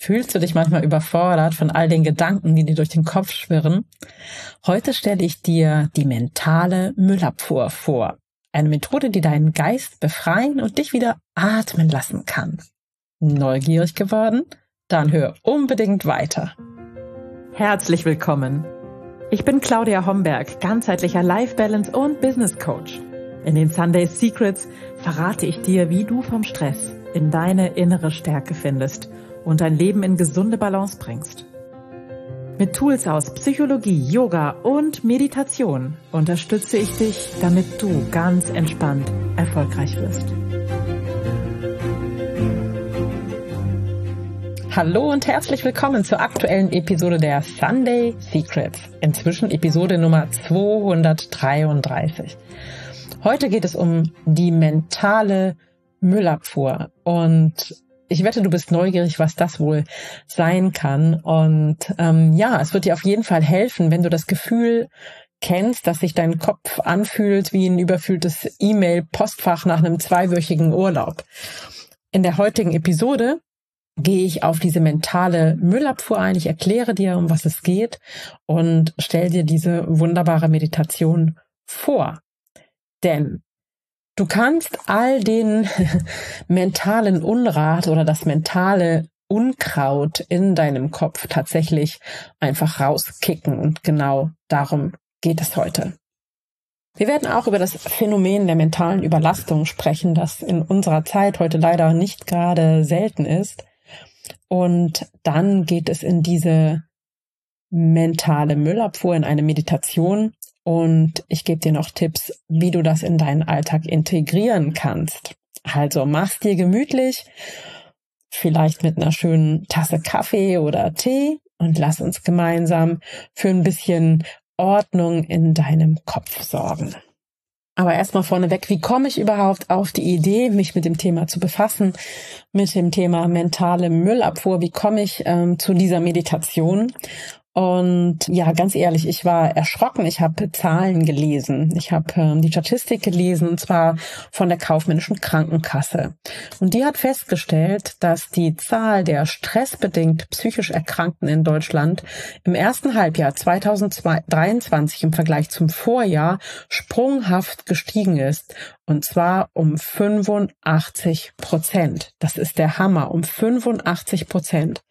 Fühlst du dich manchmal überfordert von all den Gedanken, die dir durch den Kopf schwirren? Heute stelle ich dir die mentale Müllabfuhr vor. Eine Methode, die deinen Geist befreien und dich wieder atmen lassen kann. Neugierig geworden? Dann hör unbedingt weiter. Herzlich willkommen. Ich bin Claudia Homberg, ganzheitlicher Life Balance und Business Coach. In den Sunday Secrets verrate ich dir, wie du vom Stress in deine innere Stärke findest – und dein Leben in gesunde Balance bringst. Mit Tools aus Psychologie, Yoga und Meditation unterstütze ich dich, damit du ganz entspannt erfolgreich wirst. Hallo und herzlich willkommen zur aktuellen Episode der Sunday Secrets. Inzwischen Episode Nummer 233. Heute geht es um die mentale Müllabfuhr und ich wette, du bist neugierig, was das wohl sein kann. Und ähm, ja, es wird dir auf jeden Fall helfen, wenn du das Gefühl kennst, dass sich dein Kopf anfühlt wie ein überfülltes E-Mail-Postfach nach einem zweiwöchigen Urlaub. In der heutigen Episode gehe ich auf diese mentale Müllabfuhr ein. Ich erkläre dir, um was es geht und stell dir diese wunderbare Meditation vor. Denn Du kannst all den mentalen Unrat oder das mentale Unkraut in deinem Kopf tatsächlich einfach rauskicken. Und genau darum geht es heute. Wir werden auch über das Phänomen der mentalen Überlastung sprechen, das in unserer Zeit heute leider nicht gerade selten ist. Und dann geht es in diese mentale Müllabfuhr, in eine Meditation, und ich gebe dir noch Tipps, wie du das in deinen Alltag integrieren kannst. Also mach's dir gemütlich, vielleicht mit einer schönen Tasse Kaffee oder Tee und lass uns gemeinsam für ein bisschen Ordnung in deinem Kopf sorgen. Aber erstmal vorneweg, wie komme ich überhaupt auf die Idee, mich mit dem Thema zu befassen, mit dem Thema mentale Müllabfuhr? Wie komme ich ähm, zu dieser Meditation? Und ja, ganz ehrlich, ich war erschrocken. Ich habe Zahlen gelesen. Ich habe ähm, die Statistik gelesen, und zwar von der kaufmännischen Krankenkasse. Und die hat festgestellt, dass die Zahl der stressbedingt psychisch Erkrankten in Deutschland im ersten Halbjahr 2023 im Vergleich zum Vorjahr sprunghaft gestiegen ist. Und zwar um 85 Prozent. Das ist der Hammer, um 85 Prozent.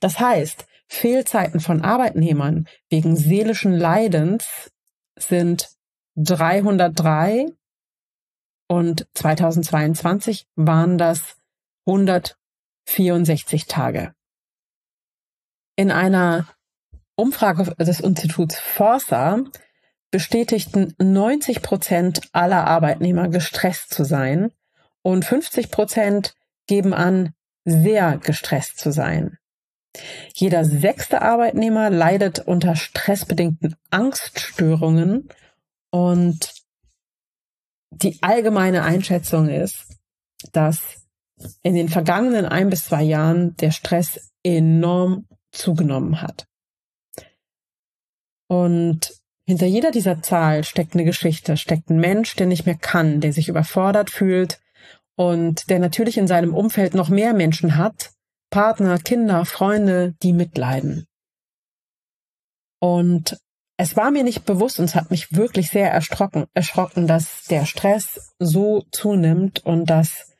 Das heißt, Fehlzeiten von Arbeitnehmern wegen seelischen Leidens sind 303 und 2022 waren das 164 Tage. In einer Umfrage des Instituts Forsa bestätigten 90 Prozent aller Arbeitnehmer gestresst zu sein und 50 Prozent geben an, sehr gestresst zu sein. Jeder sechste Arbeitnehmer leidet unter stressbedingten Angststörungen und die allgemeine Einschätzung ist, dass in den vergangenen ein bis zwei Jahren der Stress enorm zugenommen hat. Und hinter jeder dieser Zahl steckt eine Geschichte, steckt ein Mensch, der nicht mehr kann, der sich überfordert fühlt und der natürlich in seinem Umfeld noch mehr Menschen hat, Partner, Kinder, Freunde, die mitleiden. Und es war mir nicht bewusst und es hat mich wirklich sehr erschrocken, erschrocken, dass der Stress so zunimmt und dass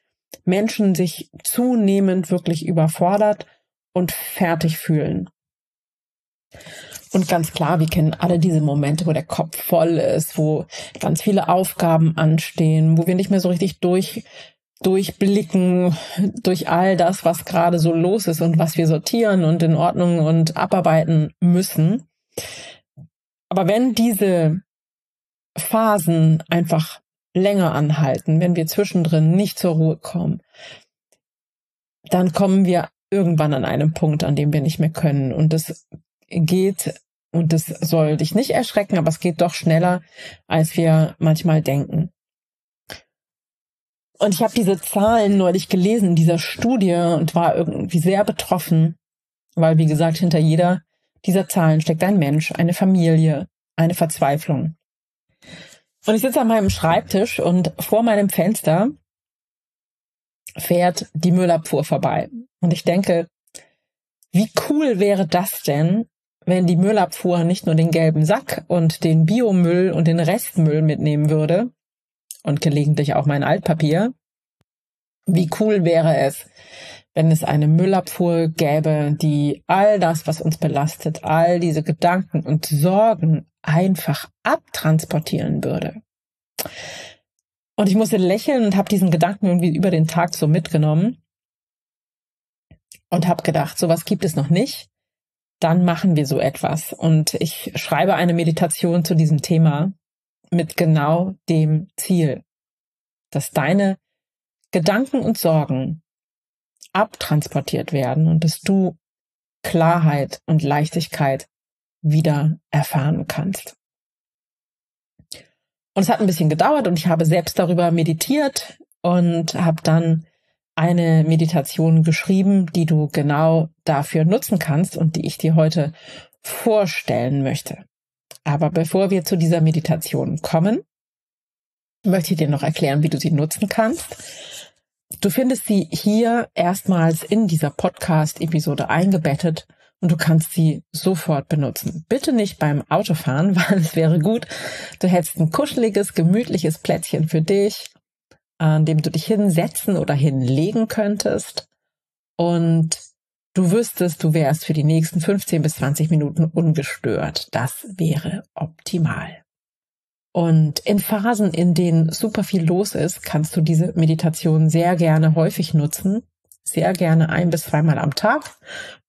Menschen sich zunehmend wirklich überfordert und fertig fühlen. Und ganz klar, wir kennen alle diese Momente, wo der Kopf voll ist, wo ganz viele Aufgaben anstehen, wo wir nicht mehr so richtig durch durchblicken durch all das, was gerade so los ist und was wir sortieren und in Ordnung und abarbeiten müssen. Aber wenn diese Phasen einfach länger anhalten, wenn wir zwischendrin nicht zur Ruhe kommen, dann kommen wir irgendwann an einem Punkt, an dem wir nicht mehr können. Und es geht, und das soll dich nicht erschrecken, aber es geht doch schneller, als wir manchmal denken. Und ich habe diese Zahlen neulich gelesen, dieser Studie, und war irgendwie sehr betroffen, weil, wie gesagt, hinter jeder dieser Zahlen steckt ein Mensch, eine Familie, eine Verzweiflung. Und ich sitze an meinem Schreibtisch und vor meinem Fenster fährt die Müllabfuhr vorbei. Und ich denke, Wie cool wäre das denn, wenn die Müllabfuhr nicht nur den gelben Sack und den Biomüll und den Restmüll mitnehmen würde und gelegentlich auch mein Altpapier? Wie cool wäre es, wenn es eine Müllabfuhr gäbe, die all das, was uns belastet, all diese Gedanken und Sorgen einfach abtransportieren würde. Und ich musste lächeln und habe diesen Gedanken irgendwie über den Tag so mitgenommen und habe gedacht, sowas gibt es noch nicht. Dann machen wir so etwas. Und ich schreibe eine Meditation zu diesem Thema mit genau dem Ziel, dass deine Gedanken und Sorgen abtransportiert werden und dass du Klarheit und Leichtigkeit wieder erfahren kannst. Und es hat ein bisschen gedauert und ich habe selbst darüber meditiert und habe dann eine Meditation geschrieben, die du genau dafür nutzen kannst und die ich dir heute vorstellen möchte. Aber bevor wir zu dieser Meditation kommen, möchte ich dir noch erklären, wie du sie nutzen kannst. Du findest sie hier erstmals in dieser Podcast-Episode eingebettet und du kannst sie sofort benutzen. Bitte nicht beim Autofahren, weil es wäre gut, du hättest ein kuscheliges, gemütliches Plätzchen für dich, an dem du dich hinsetzen oder hinlegen könntest und du wüsstest, du wärst für die nächsten 15 bis 20 Minuten ungestört. Das wäre optimal. Und in Phasen, in denen super viel los ist, kannst du diese Meditation sehr gerne häufig nutzen, sehr gerne ein bis zweimal am Tag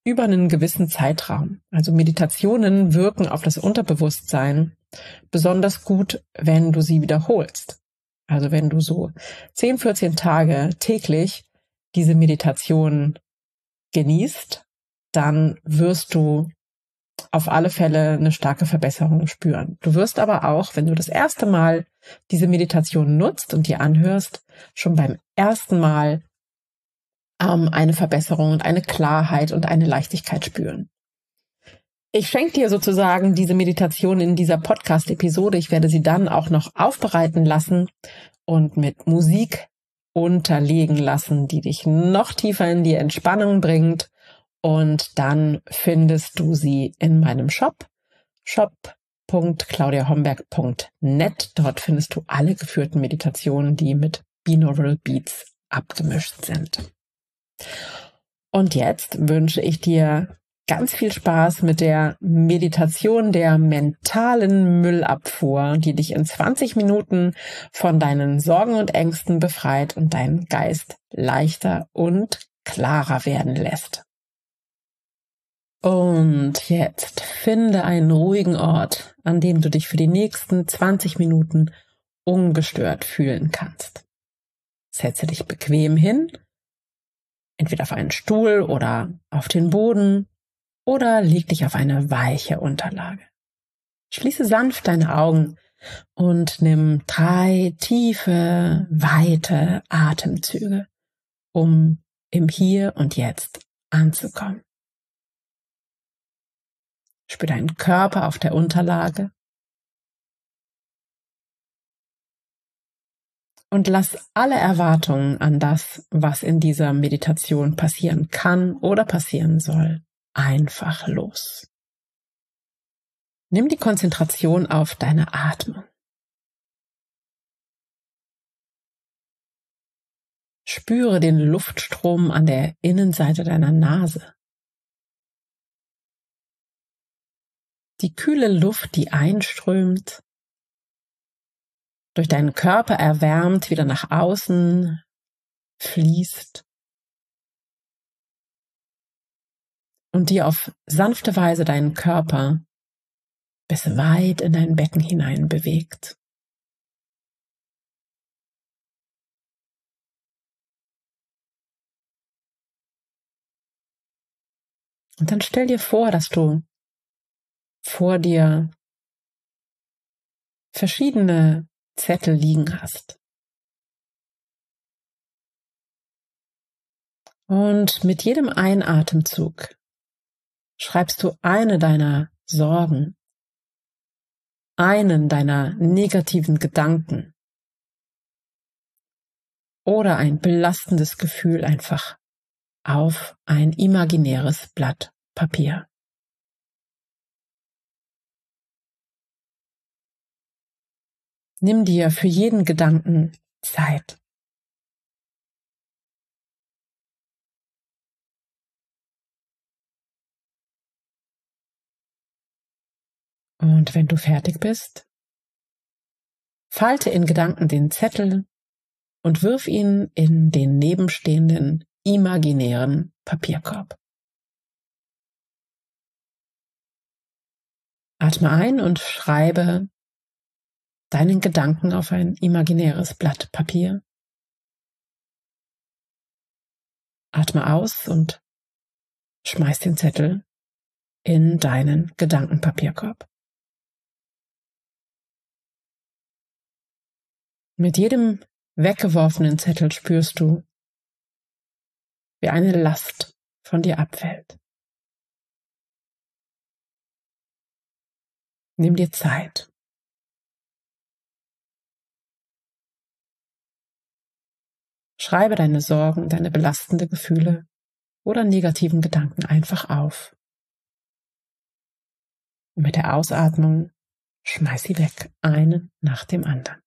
über einen gewissen Zeitraum. Also Meditationen wirken auf das Unterbewusstsein besonders gut, wenn du sie wiederholst. Also wenn du so 10, 14 Tage täglich diese Meditation genießt, dann wirst du auf alle Fälle eine starke Verbesserung spüren. Du wirst aber auch, wenn du das erste Mal diese Meditation nutzt und dir anhörst, schon beim ersten Mal ähm, eine Verbesserung und eine Klarheit und eine Leichtigkeit spüren. Ich schenke dir sozusagen diese Meditation in dieser Podcast-Episode. Ich werde sie dann auch noch aufbereiten lassen und mit Musik unterlegen lassen, die dich noch tiefer in die Entspannung bringt und dann findest du sie in meinem Shop, shop.claudiahomberg.net. Dort findest du alle geführten Meditationen, die mit Binaural Beats abgemischt sind. Und jetzt wünsche ich dir ganz viel Spaß mit der Meditation der mentalen Müllabfuhr, die dich in 20 Minuten von deinen Sorgen und Ängsten befreit und deinen Geist leichter und klarer werden lässt. Und jetzt finde einen ruhigen Ort, an dem du dich für die nächsten 20 Minuten ungestört fühlen kannst. Setze dich bequem hin, entweder auf einen Stuhl oder auf den Boden oder leg dich auf eine weiche Unterlage. Schließe sanft deine Augen und nimm drei tiefe, weite Atemzüge, um im Hier und Jetzt anzukommen. Spür deinen Körper auf der Unterlage. Und lass alle Erwartungen an das, was in dieser Meditation passieren kann oder passieren soll, einfach los. Nimm die Konzentration auf deine Atmung. Spüre den Luftstrom an der Innenseite deiner Nase. die kühle Luft, die einströmt, durch deinen Körper erwärmt, wieder nach außen fließt und dir auf sanfte Weise deinen Körper bis weit in dein Becken hinein bewegt. Und dann stell dir vor, dass du vor dir verschiedene Zettel liegen hast. Und mit jedem Einatemzug schreibst du eine deiner Sorgen, einen deiner negativen Gedanken oder ein belastendes Gefühl einfach auf ein imaginäres Blatt Papier. Nimm dir für jeden Gedanken Zeit. Und wenn du fertig bist, falte in Gedanken den Zettel und wirf ihn in den nebenstehenden imaginären Papierkorb. Atme ein und schreibe deinen Gedanken auf ein imaginäres Blatt Papier. Atme aus und schmeiß den Zettel in deinen Gedankenpapierkorb. Mit jedem weggeworfenen Zettel spürst du, wie eine Last von dir abfällt. Nimm dir Zeit. Schreibe deine Sorgen, deine belastende Gefühle oder negativen Gedanken einfach auf. Und mit der Ausatmung schmeiß sie weg, einen nach dem anderen.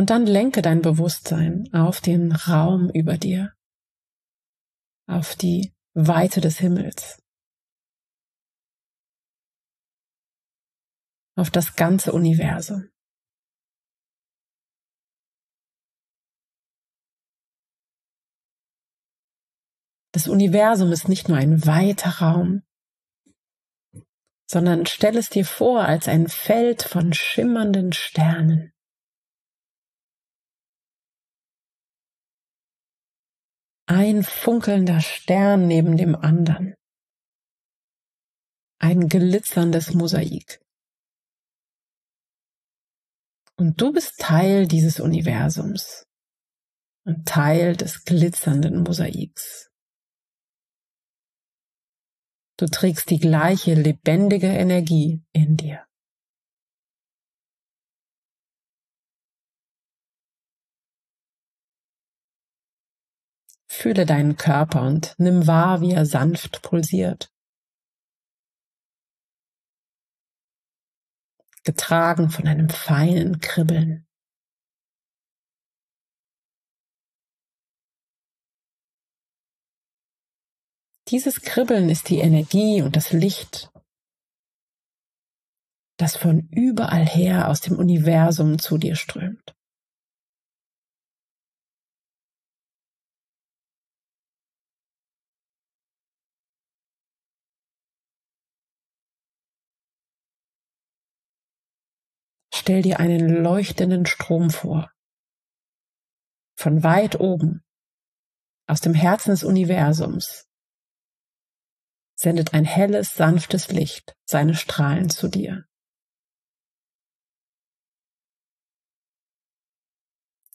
Und dann lenke dein Bewusstsein auf den Raum über dir, auf die Weite des Himmels, auf das ganze Universum. Das Universum ist nicht nur ein weiter Raum, sondern stell es dir vor als ein Feld von schimmernden Sternen. Ein funkelnder Stern neben dem anderen. Ein glitzerndes Mosaik. Und du bist Teil dieses Universums und Teil des glitzernden Mosaiks. Du trägst die gleiche lebendige Energie in dir. Fühle deinen Körper und nimm wahr, wie er sanft pulsiert. Getragen von einem feinen Kribbeln. Dieses Kribbeln ist die Energie und das Licht, das von überall her aus dem Universum zu dir strömt. Stell dir einen leuchtenden Strom vor. Von weit oben, aus dem Herzen des Universums, sendet ein helles, sanftes Licht seine Strahlen zu dir.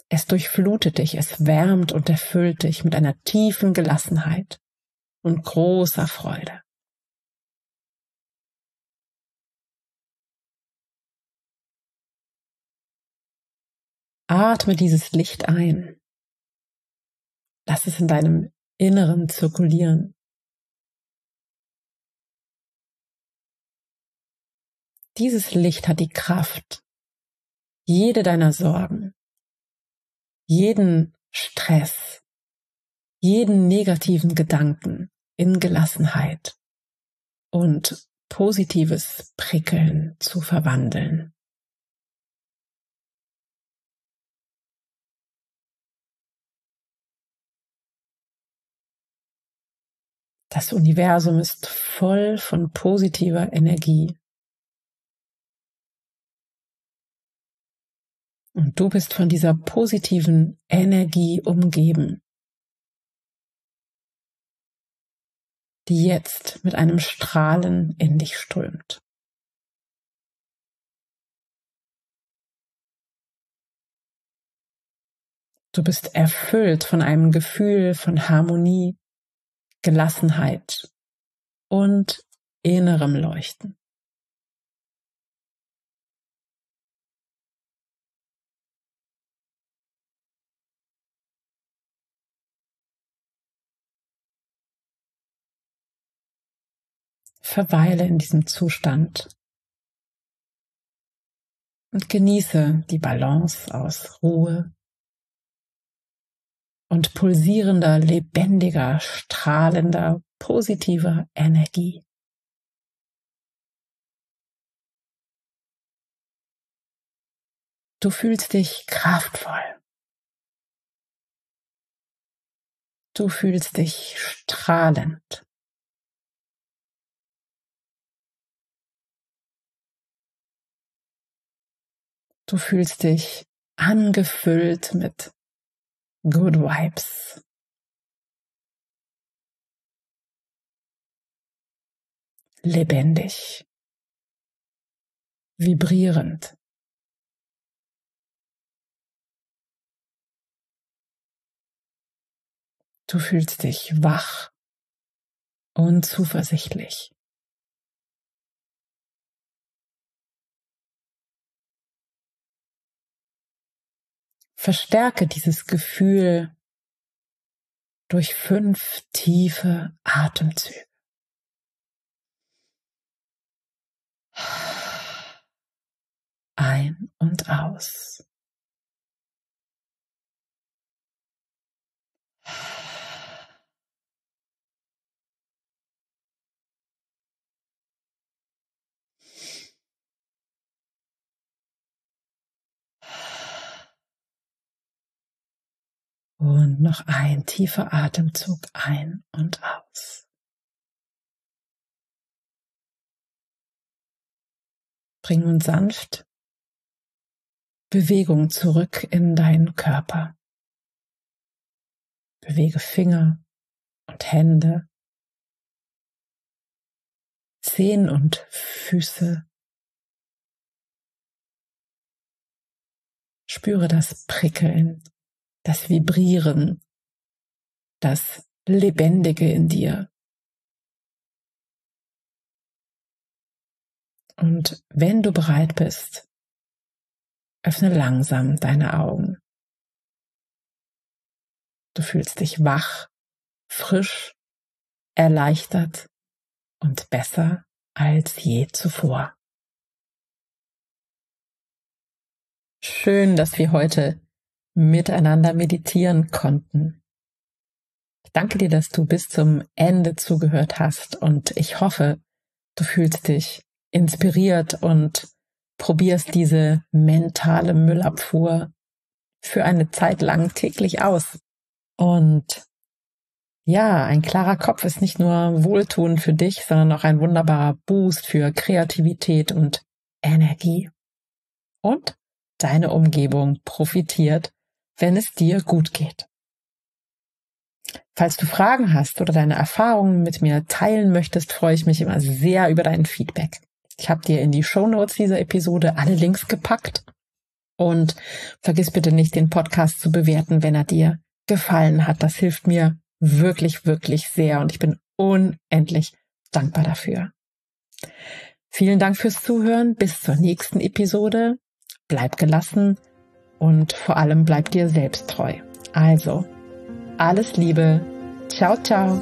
Es durchflutet dich, es wärmt und erfüllt dich mit einer tiefen Gelassenheit und großer Freude. Atme dieses Licht ein. Lass es in deinem Inneren zirkulieren. Dieses Licht hat die Kraft, jede deiner Sorgen, jeden Stress, jeden negativen Gedanken in Gelassenheit und positives Prickeln zu verwandeln. Das Universum ist voll von positiver Energie. Und du bist von dieser positiven Energie umgeben, die jetzt mit einem Strahlen in dich strömt. Du bist erfüllt von einem Gefühl von Harmonie, Gelassenheit und innerem Leuchten. Verweile in diesem Zustand und genieße die Balance aus Ruhe und pulsierender, lebendiger, strahlender, positiver Energie. Du fühlst dich kraftvoll. Du fühlst dich strahlend. Du fühlst dich angefüllt mit Good Vibes. Lebendig. Vibrierend. Du fühlst dich wach und zuversichtlich. Verstärke dieses Gefühl durch fünf tiefe Atemzüge. Ein und aus. Und noch ein tiefer Atemzug ein und aus. Bring nun sanft Bewegung zurück in deinen Körper. Bewege Finger und Hände, Zehen und Füße. Spüre das Prickeln das Vibrieren, das Lebendige in dir. Und wenn du bereit bist, öffne langsam deine Augen. Du fühlst dich wach, frisch, erleichtert und besser als je zuvor. Schön, dass wir heute miteinander meditieren konnten. Ich danke dir, dass du bis zum Ende zugehört hast und ich hoffe, du fühlst dich inspiriert und probierst diese mentale Müllabfuhr für eine Zeit lang täglich aus. Und ja, ein klarer Kopf ist nicht nur wohltuend für dich, sondern auch ein wunderbarer Boost für Kreativität und Energie. Und deine Umgebung profitiert wenn es dir gut geht. Falls du Fragen hast oder deine Erfahrungen mit mir teilen möchtest, freue ich mich immer sehr über dein Feedback. Ich habe dir in die Show Notes dieser Episode alle Links gepackt und vergiss bitte nicht, den Podcast zu bewerten, wenn er dir gefallen hat. Das hilft mir wirklich, wirklich sehr und ich bin unendlich dankbar dafür. Vielen Dank fürs Zuhören. Bis zur nächsten Episode. Bleib gelassen und vor allem bleib dir selbst treu. Also, alles Liebe. Ciao, ciao.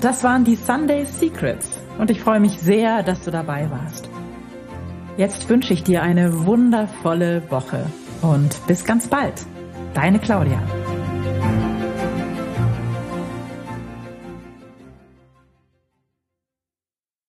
Das waren die Sunday Secrets und ich freue mich sehr, dass du dabei warst. Jetzt wünsche ich dir eine wundervolle Woche und bis ganz bald. Deine Claudia.